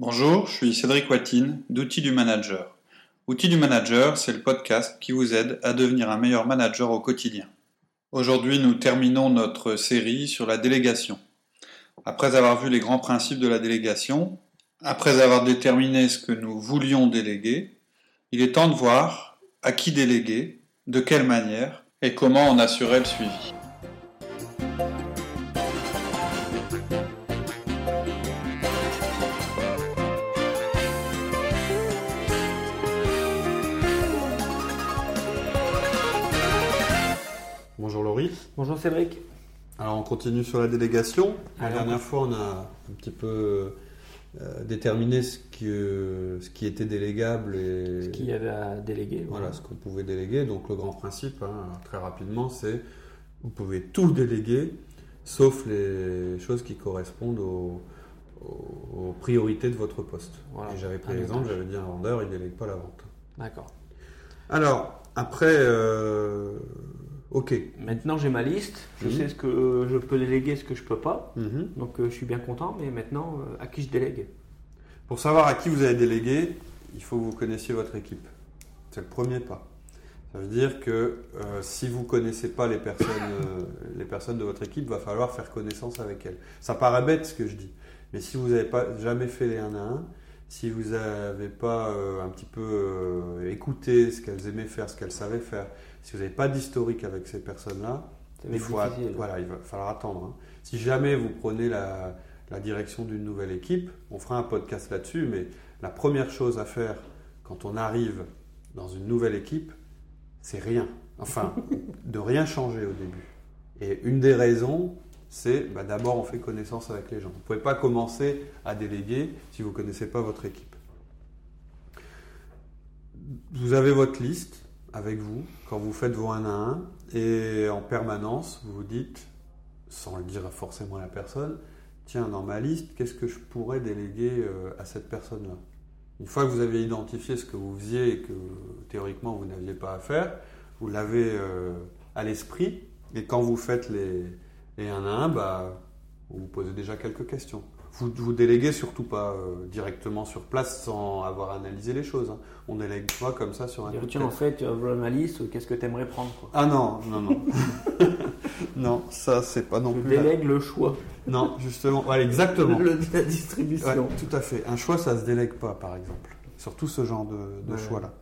Bonjour, je suis Cédric Watine d'Outils du Manager. Outils du Manager, c'est le podcast qui vous aide à devenir un meilleur manager au quotidien. Aujourd'hui, nous terminons notre série sur la délégation. Après avoir vu les grands principes de la délégation, après avoir déterminé ce que nous voulions déléguer, il est temps de voir à qui déléguer, de quelle manière et comment en assurer le suivi. Bonjour Cédric. Alors on continue sur la délégation. La dernière fois on a un petit peu euh, déterminé ce qui, ce qui était délégable et Ce qu'il y avait à déléguer. voilà ce qu'on pouvait déléguer. Donc le grand principe, hein, très rapidement, c'est vous pouvez tout déléguer sauf les choses qui correspondent aux, priorités de votre poste. Voilà. J'avais pris l'exemple, j'avais dit un vendeur, il délègue pas la vente. D'accord. Alors après, euh, ok. Maintenant j'ai ma liste. Je Mhm. sais ce que je peux déléguer, ce que je peux pas. Mhm. Donc euh, je suis bien content. Mais maintenant, euh, à qui je délègue? Pour savoir à qui vous allez déléguer, il faut que vous connaissiez votre équipe. C'est le premier pas. Ça veut dire que euh, si vous ne connaissez pas les personnes, euh, les personnes de votre équipe, il va falloir faire connaissance avec elles. Ça paraît bête ce que je dis, mais si vous n'avez pas jamais fait les 1 à 1, si vous n'avez pas euh, un petit peu euh, écouté ce qu'elles aimaient faire, ce qu'elles savaient faire, si vous n'avez pas d'historique avec ces personnes-là, il faut, voilà, il va falloir attendre. hein. Si jamais vous prenez la, la direction d'une nouvelle équipe, on fera un podcast là-dessus, mais la première chose à faire quand on arrive dans une nouvelle équipe, c'est rien. Enfin, de rien changer au début. Et une des raisons, c'est bah, d'abord on fait connaissance avec les gens. Vous ne pouvez pas commencer à déléguer si vous ne connaissez pas votre équipe. Vous avez votre liste avec vous quand vous faites vos 1 à 1 et en permanence vous vous dites, sans le dire forcément à la personne, tiens dans ma liste, qu'est-ce que je pourrais déléguer euh, à cette personne-là? Une fois que vous avez identifié ce que vous faisiez et que théoriquement vous n'aviez pas à faire, vous l'avez euh, à l'esprit et quand vous faites les, les 1 à 1, bah, vous vous posez déjà quelques questions. Vous, vous déléguez surtout pas euh, directement sur place sans avoir analysé les choses. hein. On délègue pas comme ça sur un coup Tiens, en fait, tu as voilà ma liste. Qu'est-ce que tu aimerais prendre quoi Ah non, non, non. non, ça c'est pas non Je plus. la- délègue le choix. Non, justement, voilà, exactement. Le- la Ouais, distribution. tout à fait. Un choix, ça se délègue pas, par exemple. Surtout ce genre de, de Ouais. choix-là.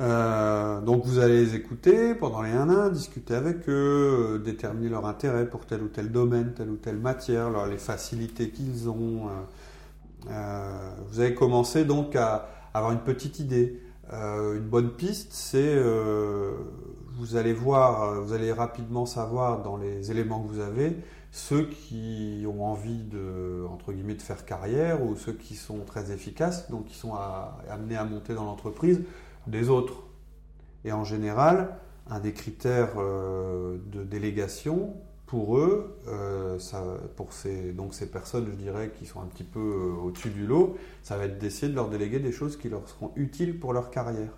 Euh, donc vous allez les écouter pendant les 1 1, discuter avec eux, euh, déterminer leur intérêt pour tel ou tel domaine, telle ou telle matière, les facilités qu'ils ont. euh, vous allez commencer donc à avoir une petite idée. Une bonne piste, c'est vous allez voir, vous allez rapidement savoir dans les éléments que vous avez ceux qui ont envie de entre guillemets de faire carrière ou ceux qui sont très efficaces, donc qui sont amenés à monter dans l'entreprise, des autres. Et en général, un des critères euh, de délégation pour eux, euh, pour ces, donc ces personnes, je dirais, qui sont un petit peu euh, au-dessus du lot, ça va être d'essayer de leur déléguer des choses qui leur seront utiles pour leur carrière.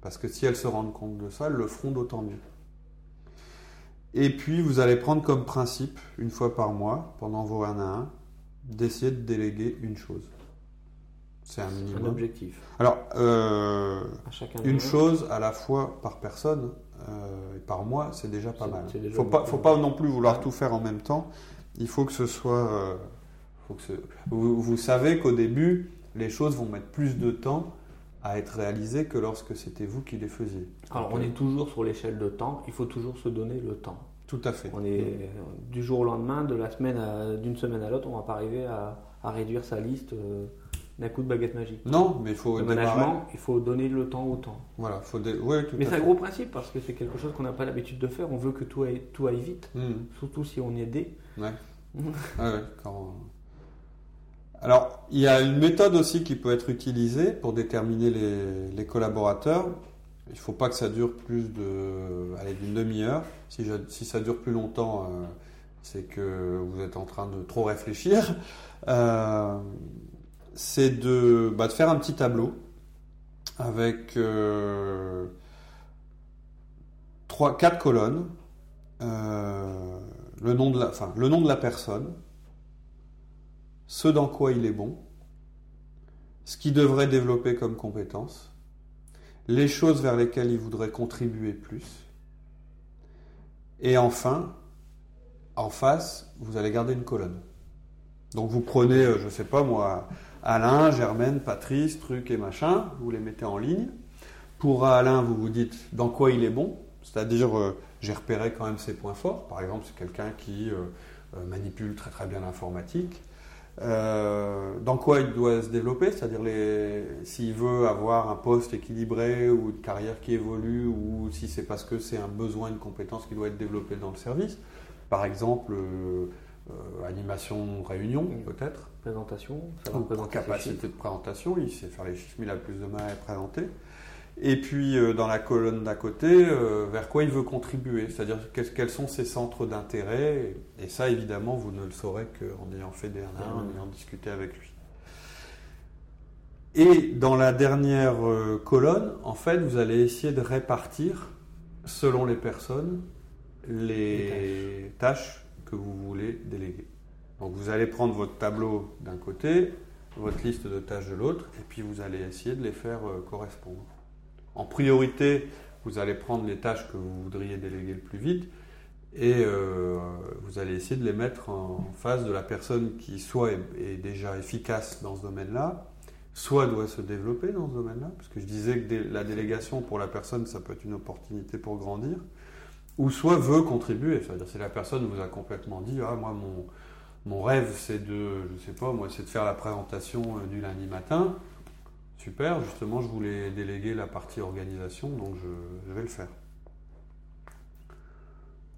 Parce que si elles se rendent compte de ça, elles le feront d'autant mieux. Et puis, vous allez prendre comme principe, une fois par mois, pendant vos 1 à 1, d'essayer de déléguer une chose. C'est un Un minimum. objectif. Alors, euh, une chose à la fois par personne euh, et par mois, c'est déjà pas mal. c'est déjà faut pas, beaucoup. faut pas non plus vouloir tout faire en même temps. Il faut que ce soit. euh, faut que ce- vous, vous savez qu'au début, les choses vont mettre plus de temps à être réalisées que lorsque c'était vous qui les faisiez. Alors on est toujours sur l'échelle de temps. Il faut toujours se donner le temps. Tout à fait. On est du jour au lendemain, de la semaine à- d'une semaine à l'autre, on va pas arriver à, à réduire sa liste d'un coup de baguette magique. Non, mais il faut Le management, il faut donner le temps au temps. Voilà, faut dé- ouais, tout Mais c'est un gros principe parce que c'est quelque chose qu'on n'a pas l'habitude de faire. On veut que tout aille, tout aille vite, Mhm. surtout si on est aidé. Ouais. Ouais, ouais, quand- Alors, il y a une méthode aussi qui peut être utilisée pour déterminer les, les collaborateurs. Il ne faut pas que ça dure plus de, allez, d'une demi-heure. Si, je- si ça dure plus longtemps, euh, c'est que vous êtes en train de trop réfléchir. Euh, c'est de, bah, de faire un petit tableau avec euh, quatre colonnes. Euh, le, nom de la, enfin, le nom de la personne, ce dans quoi il est bon, ce qu'ils devraient développer comme compétences, les choses vers lesquelles ils voudraient contribuer plus, et enfin, en face, vous allez garder une colonne. Donc vous prenez, euh, je ne sais pas moi, Alain, Germaine, Patrice, truc et machin, vous les mettez en ligne. Pour Alain, vous vous dites dans quoi il est bon, c'est-à-dire euh, j'ai repéré quand même ses points forts. Par exemple, c'est quelqu'un qui euh, manipule très très bien l'informatique. dans quoi il doit se développer, c'est-à-dire s'il veut avoir un poste équilibré ou une carrière qui évolue, ou si c'est parce que c'est un besoin, une compétence qui doit être développée dans le service. Par exemple, euh, animation, réunion, peut-être. Présentation, capacité de présentation, il sait faire les chiffres, mais il a plus de mal à présenter. Et puis euh, dans la colonne d'à côté, euh, vers quoi il veut contribuer, c'est-à-dire quels sont ses centres d'intérêt? Et ça, évidemment, vous ne le saurez qu'en ayant fait des en ayant discuté avec lui. Et dans la dernière colonne, en fait, vous allez essayer de répartir, selon les personnes, les, tâches que vous voulez déléguer. Donc vous allez prendre votre tableau d'un côté, votre liste de tâches de l'autre, et puis vous allez essayer de les faire euh, correspondre. En priorité, vous allez prendre les tâches que vous voudriez déléguer le plus vite, et euh, vous allez essayer de les mettre en face de la personne qui soit est, déjà efficace dans ce domaine-là, soit doit se développer dans ce domaine-là, parce que je disais que la délégation pour la personne, ça peut être une opportunité pour grandir, ou soit veut contribuer. C'est-à-dire si la personne vous a complètement dit ah moi mon, mon rêve c'est de je sais pas moi c'est de faire la présentation euh, du lundi matin. Super, justement je voulais déléguer la partie organisation donc je, vais le faire.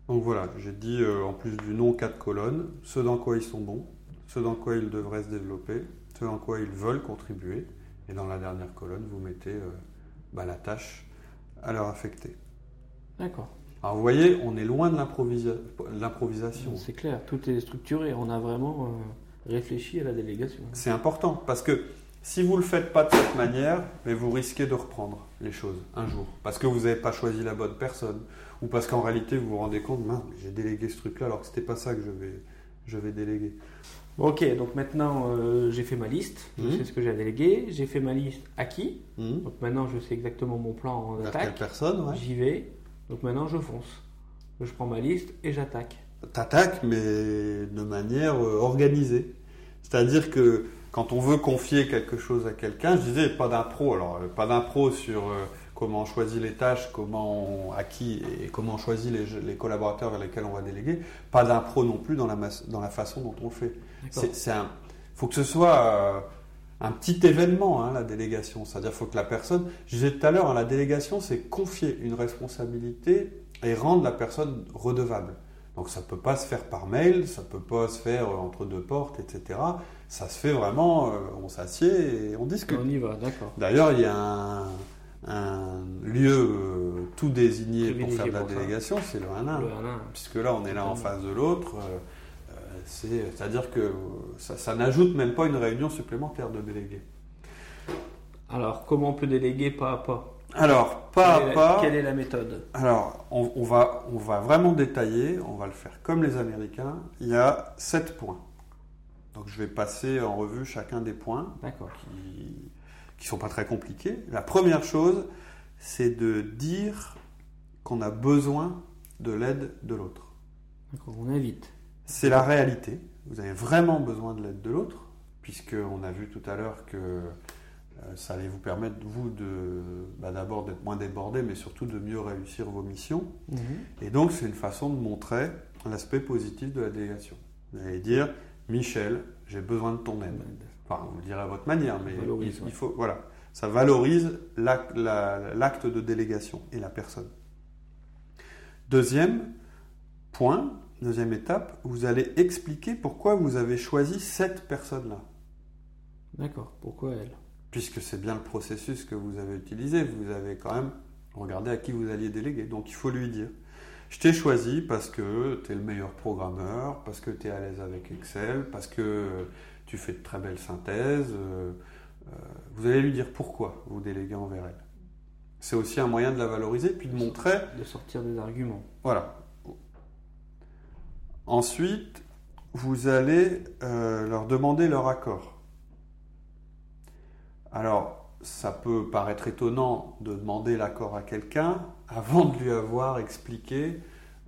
Donc voilà, j'ai dit euh, en plus du nom quatre colonnes, ce dans quoi ils sont bons, ce dans quoi ils devraient se développer, ce dans quoi ils veulent contribuer, et dans la dernière colonne vous mettez euh, bah, la tâche à leur affecter. D'accord. Alors vous voyez, on est loin de l'improvisation. C'est clair, tout est structuré. On a vraiment euh, réfléchi à la délégation. C'est important parce que si vous ne le faites pas de cette manière, mais vous risquez de reprendre les choses un jour. Parce que vous n'avez pas choisi la bonne personne. Ou parce qu'en réalité, vous vous rendez compte, j'ai délégué ce truc-là alors que ce n'était pas ça que je vais, je vais déléguer. Ok, donc maintenant euh, j'ai fait ma liste, je mmh. sais ce que j'ai à déléguer, j'ai fait ma liste à qui, mmh. donc maintenant je sais exactement mon plan d'attaque. Quelle personne, J'y vais, donc maintenant, je fonce. Je prends ma liste et j'attaque. T'attaques, mais de manière euh, organisée. C'est-à-dire que quand on veut confier quelque chose à quelqu'un, je disais pas d'impro. Alors, euh, pas d'impro sur euh, comment on choisit les tâches, comment à qui et comment on choisit les, collaborateurs vers lesquels on va déléguer. Pas d'impro non plus dans la, dans la façon dont on le fait. C'est un, faut que ce soit un petit événement, hein, la délégation. C'est-à-dire qu'il faut que la personne, je disais tout à l'heure, hein, la délégation, c'est confier une responsabilité et rendre la personne redevable. Donc ça ne peut pas se faire par mail, ça ne peut pas se faire entre deux portes, etc. Ça se fait vraiment, euh, on s'assied et on discute. On y va, d'accord. D'ailleurs, il y a un, lieu euh, tout désigné pour faire de la délégation, c'est le 1 Puisque là, on est là en face de l'autre. Euh, c'est-à-dire que ça, n'ajoute même pas une réunion supplémentaire de délégués. Alors, comment on peut déléguer pas à pas Alors, pas à pas. Quelle est la méthode Alors, on, va, on va vraiment détailler, on va le faire comme les Américains. Il y a sept points. Donc, je vais passer en revue chacun des points qui ne sont pas très compliqués. La première chose, c'est de dire qu'on a besoin de l'aide de l'autre. On invite. C'est la réalité. Vous avez vraiment besoin de l'aide de l'autre, puisqu'on a vu tout à l'heure que euh, ça allait vous permettre, vous, de bah, d'abord d'être moins débordé, mais surtout de mieux réussir vos missions. Mhm. Et donc, c'est une façon de montrer l'aspect positif de la délégation. Vous allez dire, Michel, j'ai besoin de ton aide. Enfin, vous le direz à votre manière, mais il, faut, voilà, ça valorise l'acte de délégation et la personne. Deuxième point, Deuxième étape, vous allez expliquer pourquoi vous avez choisi cette personne-là. D'accord, pourquoi elle? Puisque c'est bien le processus que vous avez utilisé, vous avez quand même regardé à qui vous alliez déléguer. Donc il faut lui dire, je t'ai choisi parce que tu es le meilleur programmeur, parce que tu es à l'aise avec Excel, parce que tu fais de très belles synthèses. Euh, euh, vous allez lui dire pourquoi vous déléguez envers elle. C'est aussi un moyen de la valoriser, puis de montrer... De sortir des arguments. Voilà, Ensuite, vous allez euh, leur demander leur accord. Alors, ça peut paraître étonnant de demander l'accord à quelqu'un avant de lui avoir expliqué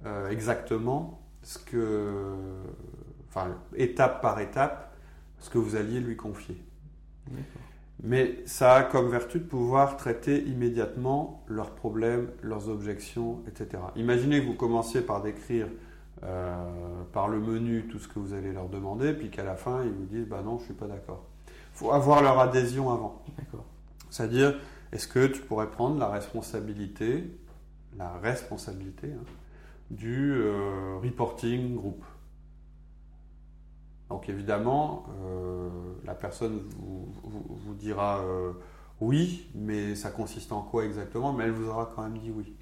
euh, exactement ce que, enfin, étape par étape, ce que vous alliez lui confier. Mais ça a comme vertu de pouvoir traiter immédiatement leurs problèmes, leurs objections, etc. Imaginez que vous commenciez par décrire euh, par le menu tout ce que vous allez leur demander, puis qu'à la fin, ils vous disent bah non, je suis pas d'accord. Il faut avoir leur adhésion avant. C'est-à-dire, est-ce que tu pourrais prendre la responsabilité, la responsabilité hein, du euh, reporting groupe? Donc évidemment, euh, la personne vous, dira euh, oui, mais ça consiste en quoi exactement? Mais elle vous aura quand même dit oui.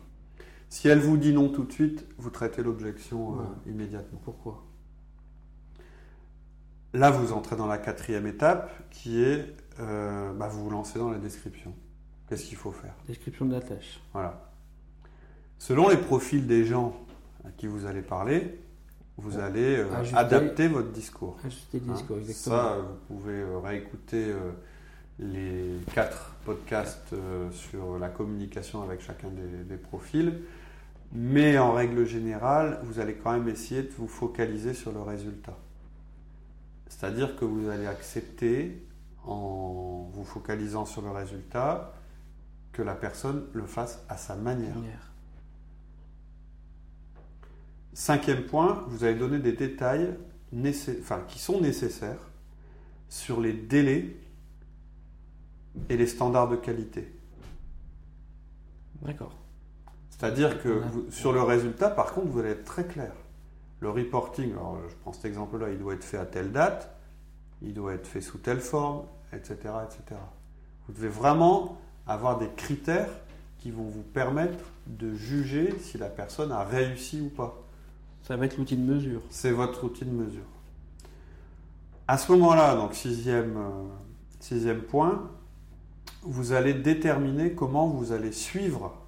Si elle vous dit non tout de suite, vous traitez l'objection euh, immédiatement. Pourquoi? Là, vous entrez dans la quatrième étape qui est bah, vous vous lancez dans la description. Qu'est-ce qu'il faut faire? Description de la tâche. Voilà. Selon les profils des gens à qui vous allez parler, vous allez euh, adapter votre discours. Ajuster le discours, hein exactement. Ça, vous pouvez euh, réécouter euh, les quatre podcasts sur la communication avec chacun des, profils. Mais en règle générale, vous allez quand même essayer de vous focaliser sur le résultat. C'est-à-dire que vous allez accepter, en vous focalisant sur le résultat, que la personne le fasse à sa manière. Cinquième point, vous allez donner des détails qui sont nécessaires sur les délais et les standards de qualité. D'accord. C'est-à-dire que sur le résultat, par contre, vous allez être très clair. Le reporting, alors je prends cet exemple-là, il doit être fait à telle date, il doit être fait sous telle forme, etc., etc. Vous devez vraiment avoir des critères qui vont vous permettre de juger si la personne a réussi ou pas. Ça va être l'outil de mesure. C'est votre outil de mesure. À ce moment-là, donc sixième, euh, sixième point, vous allez déterminer comment vous allez suivre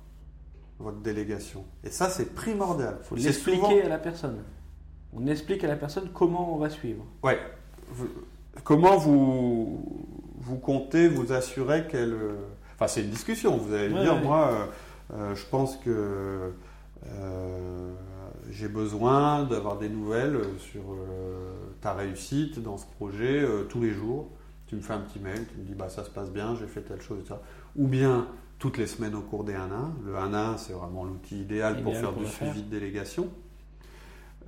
votre délégation. Et ça, c'est primordial. Il faut l'expliquer à la personne. On explique à la personne comment on va suivre. Ouais. Comment vous, vous comptez vous assurer qu'elle. Euh, enfin, c'est une discussion. Vous allez dire, moi, euh, je pense que j'ai besoin d'avoir des nouvelles sur euh, ta réussite dans ce projet euh, tous les jours. Tu me fais un petit mail, tu me dis bah, ça se passe bien, j'ai fait telle chose, etc. Ou bien toutes les semaines au cours des 1-1. Le 1-1, c'est vraiment l'outil idéal, pour faire du suivi de délégation.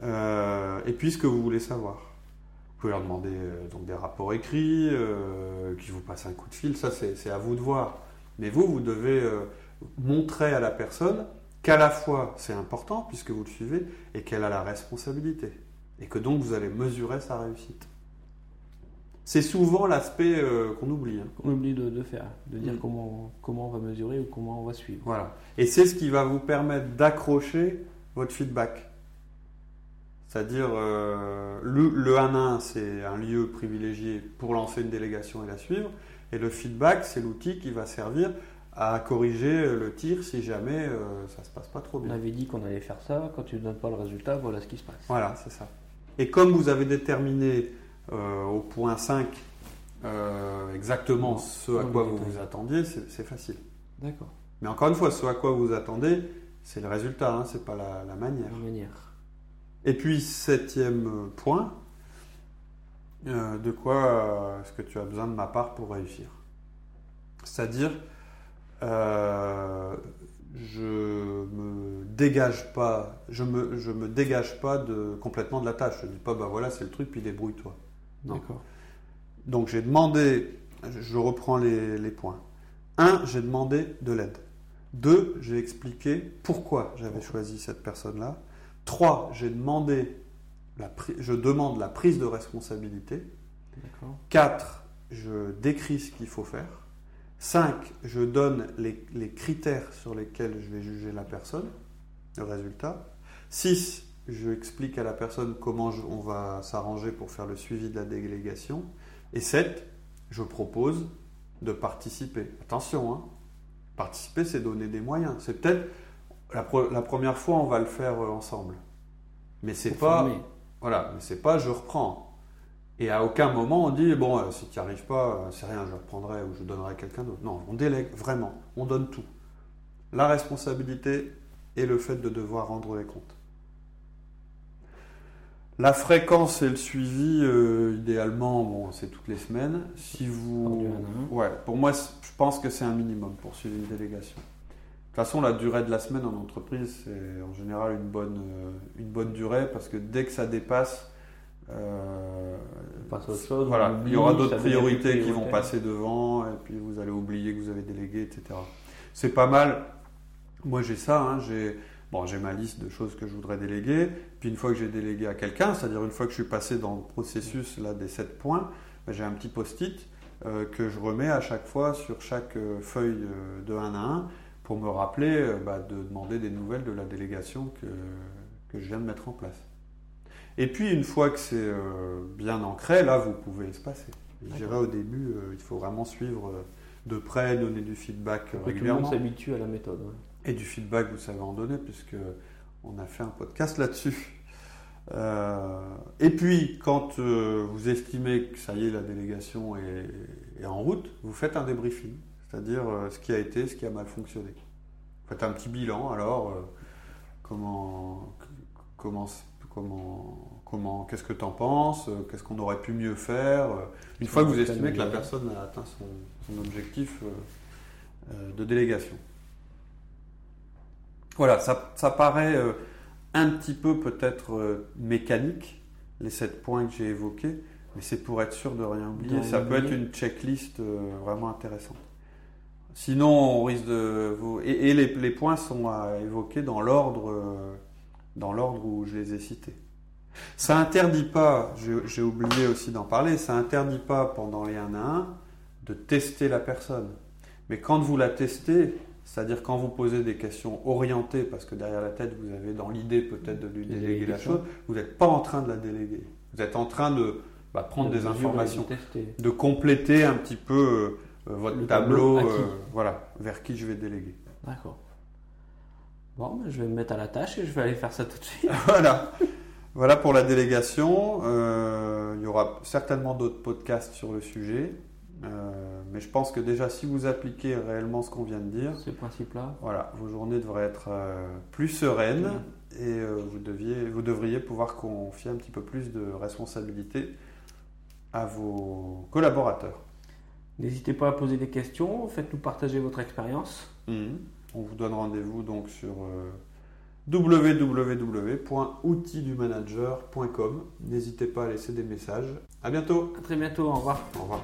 Euh, et puis ce que vous voulez savoir. Vous pouvez leur demander donc des rapports écrits, qui vous passent un coup de fil, ça c'est à vous de voir. Mais vous, vous devez montrer à la personne qu'à la fois c'est important puisque vous le suivez et qu'elle a la responsabilité et que donc vous allez mesurer sa réussite. C'est souvent l'aspect euh, qu'on oublie. Hein. On oublie de, faire, de dire mm. comment, comment on va mesurer ou comment on va suivre. Voilà. Et c'est ce qui va vous permettre d'accrocher votre feedback. C'est-à-dire, euh, le, le 1 1, c'est un lieu privilégié pour lancer une délégation et la suivre. Et le feedback, c'est l'outil qui va servir à corriger le tir si jamais euh, ça se passe pas trop bien. On avait dit qu'on allait faire ça, quand tu ne donnes pas le résultat, voilà ce qui se passe. Voilà, c'est ça. Et comme vous avez déterminé au point 5 euh, exactement ce à quoi vous vous attendiez, c'est facile. D'accord. Mais encore une fois, ce à quoi vous vous attendez, c'est le résultat, hein, c'est pas la, la, manière. La manière. Et puis, septième point, de quoi est-ce que tu as besoin de ma part pour réussir? C'est-à-dire, euh, je me dégage pas, je me, je me dégage pas de, complètement de la tâche. Je dis pas, bah voilà, c'est le truc, puis débrouille-toi. D'accord. Donc j'ai demandé, je reprends les, les points. Un, j'ai demandé de l'aide. Deux, j'ai expliqué pourquoi j'avais choisi cette personne-là. Trois, j'ai demandé, la, je demande la prise de responsabilité. Quatre, je décris ce qu'il faut faire. 5, je donne les, critères sur lesquels je vais juger la personne, le résultat. 6, je explique à la personne comment on va s'arranger pour faire le suivi de la délégation. Et 7, je propose de participer. Attention, hein, participer, c'est donner des moyens. C'est peut-être la, première fois, on va le faire euh, ensemble. Mais c'est pas, voilà, mais c'est pas je reprends. Et à aucun moment on dit bon, euh, si tu n'y arrives pas, euh, c'est rien, je reprendrai ou je donnerai à quelqu'un d'autre. Non, on délègue vraiment, on donne tout. La responsabilité et le fait de devoir rendre les comptes. La fréquence et le suivi, euh, idéalement, bon, c'est toutes les semaines. Si vous, ouais, pour moi, je pense que c'est un minimum pour suivre une délégation. De toute façon, la durée de la semaine en entreprise, c'est en général une bonne, une bonne durée parce que dès que ça dépasse, euh, chose, voilà, il y aura d'autres priorités qui vont passer devant, et puis vous allez oublier que vous avez délégué, etc. C'est pas mal. Moi, j'ai ça. Hein, j'ai bon, j'ai ma liste de choses que je voudrais déléguer. Puis une fois que j'ai délégué à quelqu'un, c'est-à-dire une fois que je suis passé dans le processus là des 7 points, ben, j'ai un petit post-it euh, que je remets à chaque fois sur chaque euh, feuille de 1 à 1 pour me rappeler bah, de demander des nouvelles de la délégation que, que je viens de mettre en place. Et puis une fois que c'est euh, bien ancré, là vous pouvez espacer. Je dirais au début, euh, il faut vraiment suivre euh, de près, donner du feedback régulièrement. Tout le monde s'habitue à la méthode. Et du feedback, vous savez en donner, puisque on a fait un podcast là-dessus. et puis, quand vous estimez que ça y est, la délégation est, est, en route, vous faites un débriefing, c'est-à-dire ce qui a été, ce qui a mal fonctionné. Vous faites un petit bilan, alors comment, comment Comment, comment, qu'est-ce que tu en penses euh, Qu'est-ce qu'on aurait pu mieux faire euh, Une fois que vous estimez que la personne a atteint son, objectif euh, de délégation. Voilà, ça, ça paraît un petit peu peut-être mécanique, les sept points que j'ai évoqués, mais c'est pour être sûr de rien oublier. Ça peut être une checklist vraiment intéressante. Sinon, on risque de vous. Et, les, les, points sont à évoquer dans l'ordre dans l'ordre où je les ai cités. Ça interdit pas, j'ai oublié aussi d'en parler, ça interdit pas pendant les 1 à 1 de tester la personne. Mais quand vous la testez, c'est-à-dire quand vous posez des questions orientées, parce que derrière la tête, vous avez dans l'idée peut-être de lui déléguer la chose, vous n'êtes pas en train de la déléguer. Vous êtes en train de bah, prendre des informations, de compléter un petit peu euh, votre tableau, euh, voilà, vers qui je vais déléguer. D'accord. Bon, ben, je vais me mettre à la tâche et je vais aller faire ça tout de suite. voilà. Voilà pour la délégation. Euh, il y aura certainement d'autres podcasts sur le sujet. Euh, mais je pense que déjà, si vous appliquez réellement ce qu'on vient de dire, ces principes-là, voilà, vos journées devraient être euh, plus sereines et vous, deviez, vous devriez pouvoir confier un petit peu plus de responsabilité à vos collaborateurs. N'hésitez pas à poser des questions, faites-nous partager votre expérience. Mmh. On vous donne rendez-vous donc sur euh, www.outildumanager.com. N'hésitez pas à laisser des messages. À bientôt. À très bientôt. Au revoir. Au revoir.